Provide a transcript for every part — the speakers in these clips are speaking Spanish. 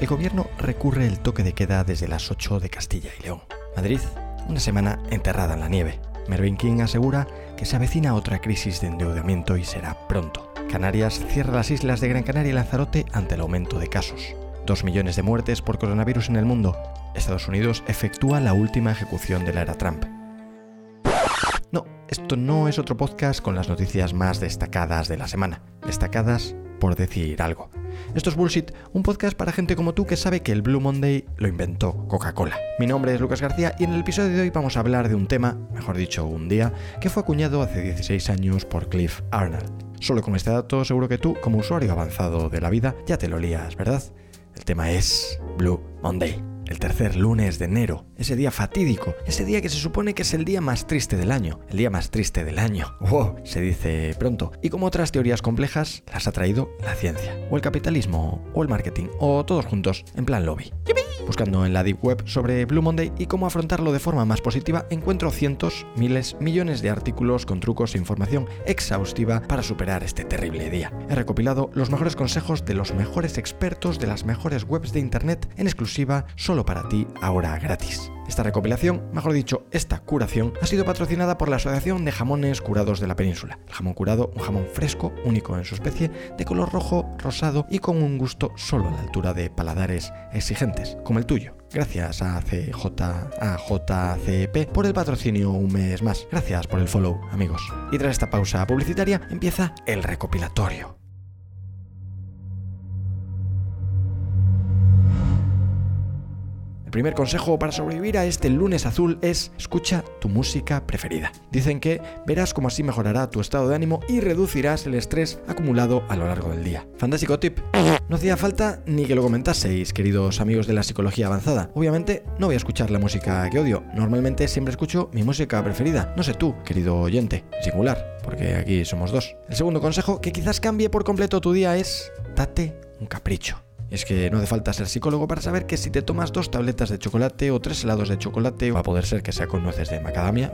el gobierno recurre el toque de queda desde las 8 de Castilla y León. Madrid, una semana enterrada en la nieve. Mervyn King asegura que se avecina otra crisis de endeudamiento y será pronto. Canarias cierra las islas de Gran Canaria y Lanzarote ante el aumento de casos. Dos millones de muertes por coronavirus en el mundo. Estados Unidos efectúa la última ejecución de la era Trump. No, esto no es otro podcast con las noticias más destacadas de la semana. Destacadas por decir algo. Esto es Bullshit, un podcast para gente como tú que sabe que el Blue Monday lo inventó Coca-Cola. Mi nombre es Lucas García y en el episodio de hoy vamos a hablar de un tema, mejor dicho, un día, que fue acuñado hace 16 años por Cliff Arnold. Solo con este dato seguro que tú, como usuario avanzado de la vida, ya te lo lías, ¿verdad? El tema es Blue Monday el tercer lunes de enero, ese día fatídico, ese día que se supone que es el día más triste del año, el día más triste del año. ¡Wow! Se dice pronto. Y como otras teorías complejas, las ha traído la ciencia, o el capitalismo, o el marketing, o todos juntos, en plan lobby. Buscando en la Deep Web sobre Blue Monday y cómo afrontarlo de forma más positiva, encuentro cientos, miles, millones de artículos con trucos e información exhaustiva para superar este terrible día. He recopilado los mejores consejos de los mejores expertos de las mejores webs de Internet en exclusiva solo para ti, ahora gratis. Esta recopilación, mejor dicho, esta curación, ha sido patrocinada por la Asociación de Jamones Curados de la Península. El jamón curado, un jamón fresco, único en su especie, de color rojo, rosado y con un gusto solo a la altura de paladares exigentes, como el tuyo. Gracias a CJ, a JCP por el patrocinio un mes más. Gracias por el follow, amigos. Y tras esta pausa publicitaria empieza el recopilatorio. El primer consejo para sobrevivir a este lunes azul es escucha tu música preferida. Dicen que verás cómo así mejorará tu estado de ánimo y reducirás el estrés acumulado a lo largo del día. Fantástico tip. No hacía falta ni que lo comentaseis, queridos amigos de la psicología avanzada. Obviamente no voy a escuchar la música que odio. Normalmente siempre escucho mi música preferida. No sé tú, querido oyente, singular, porque aquí somos dos. El segundo consejo que quizás cambie por completo tu día es date un capricho. Y es que no hace falta ser psicólogo para saber que si te tomas dos tabletas de chocolate o tres helados de chocolate, va a poder ser que sea con nueces de macadamia,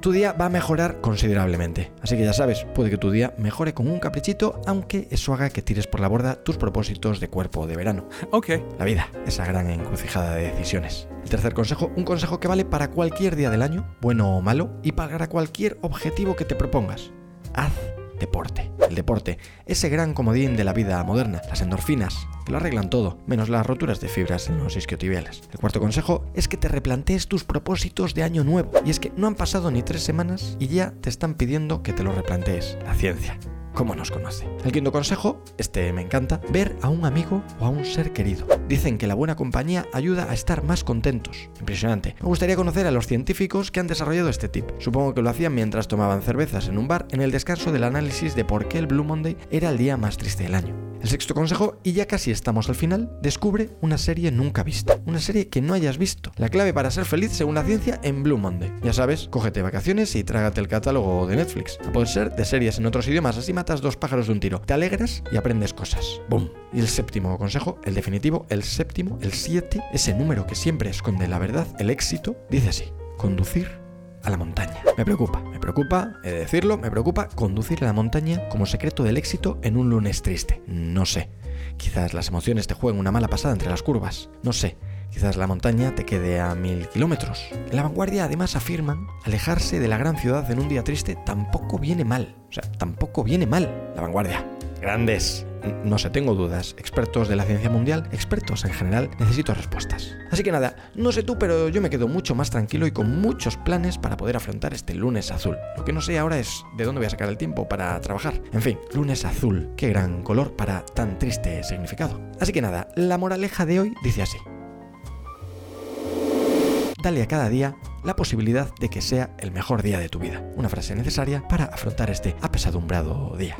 tu día va a mejorar considerablemente. Así que ya sabes, puede que tu día mejore con un caprichito, aunque eso haga que tires por la borda tus propósitos de cuerpo de verano. Ok. La vida, esa gran encrucijada de decisiones. El tercer consejo, un consejo que vale para cualquier día del año, bueno o malo, y para cualquier objetivo que te propongas. Haz deporte. El deporte, ese gran comodín de la vida moderna, las endorfinas, que lo arreglan todo, menos las roturas de fibras en los isquiotibiales. El cuarto consejo es que te replantees tus propósitos de año nuevo. Y es que no han pasado ni tres semanas y ya te están pidiendo que te lo replantees. La ciencia cómo nos conoce. El quinto consejo, este me encanta, ver a un amigo o a un ser querido. Dicen que la buena compañía ayuda a estar más contentos. Impresionante. Me gustaría conocer a los científicos que han desarrollado este tip. Supongo que lo hacían mientras tomaban cervezas en un bar en el descanso del análisis de por qué el Blue Monday era el día más triste del año. El sexto consejo, y ya casi estamos al final, descubre una serie nunca vista. Una serie que no hayas visto. La clave para ser feliz según la ciencia en Blue Monday. Ya sabes, cógete vacaciones y trágate el catálogo de Netflix. A poder ser de series en otros idiomas, así matas dos pájaros de un tiro. Te alegras y aprendes cosas. ¡Bum! Y el séptimo consejo, el definitivo, el séptimo, el siete, ese número que siempre esconde la verdad, el éxito, dice así. Conducir a la montaña. Me preocupa, me preocupa, he de decirlo, me preocupa conducir a la montaña como secreto del éxito en un lunes triste. No sé. Quizás las emociones te jueguen una mala pasada entre las curvas. No sé. Quizás la montaña te quede a mil kilómetros. En la vanguardia además afirman, alejarse de la gran ciudad en un día triste tampoco viene mal. O sea, tampoco viene mal. La vanguardia. Grandes no sé, tengo dudas. Expertos de la ciencia mundial, expertos en general, necesito respuestas. Así que nada, no sé tú, pero yo me quedo mucho más tranquilo y con muchos planes para poder afrontar este lunes azul. Lo que no sé ahora es de dónde voy a sacar el tiempo para trabajar. En fin, lunes azul, qué gran color para tan triste significado. Así que nada, la moraleja de hoy dice así. Dale a cada día la posibilidad de que sea el mejor día de tu vida. Una frase necesaria para afrontar este apesadumbrado día.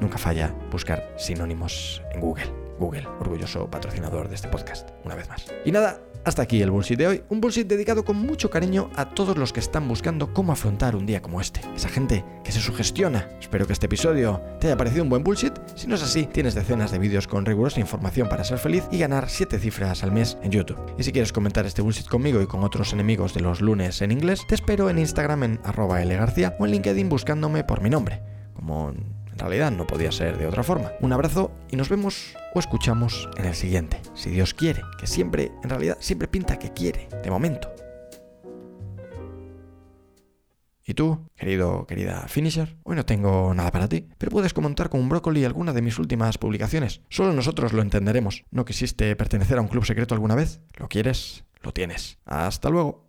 Nunca falla buscar sinónimos en Google. Google, orgulloso patrocinador de este podcast, una vez más. Y nada, hasta aquí el bullshit de hoy. Un bullshit dedicado con mucho cariño a todos los que están buscando cómo afrontar un día como este. Esa gente que se sugestiona. Espero que este episodio te haya parecido un buen bullshit. Si no es así, tienes decenas de vídeos con rigurosa información para ser feliz y ganar 7 cifras al mes en YouTube. Y si quieres comentar este bullshit conmigo y con otros enemigos de los lunes en inglés, te espero en Instagram en arroba o en LinkedIn buscándome por mi nombre, como En realidad no podía ser de otra forma. Un abrazo y nos vemos o escuchamos en el siguiente. Si Dios quiere, que siempre, en realidad, siempre pinta que quiere, de momento. ¿Y tú, querido, querida finisher? Hoy no tengo nada para ti, pero puedes comentar con un brócoli alguna de mis últimas publicaciones. Solo nosotros lo entenderemos. ¿No quisiste pertenecer a un club secreto alguna vez? ¿Lo quieres? Lo tienes. Hasta luego.